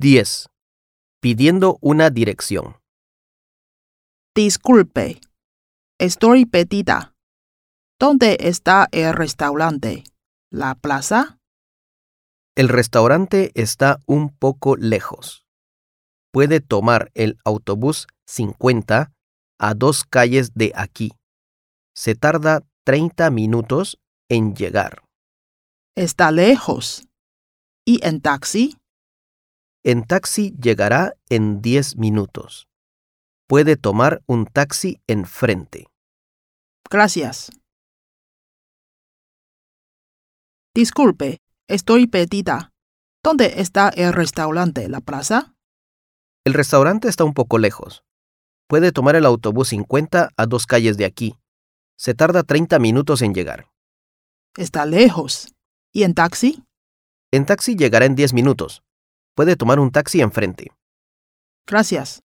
10. Pidiendo una dirección. Disculpe, estoy perdida. ¿Dónde está el restaurante? ¿La plaza? El restaurante está un poco lejos. Puede tomar el autobús 50 a dos calles de aquí. Se tarda 30 minutos en llegar. Está lejos. ¿Y en taxi? En taxi llegará en 10 minutos. Puede tomar un taxi enfrente. Gracias. Disculpe, estoy perdida. ¿Dónde está el restaurante? ¿La plaza? El restaurante está un poco lejos. Puede tomar el autobús 50 a dos calles de aquí. Se tarda 30 minutos en llegar. Está lejos. ¿Y en taxi? En taxi llegará en 10 minutos. Puede tomar un taxi enfrente. Gracias.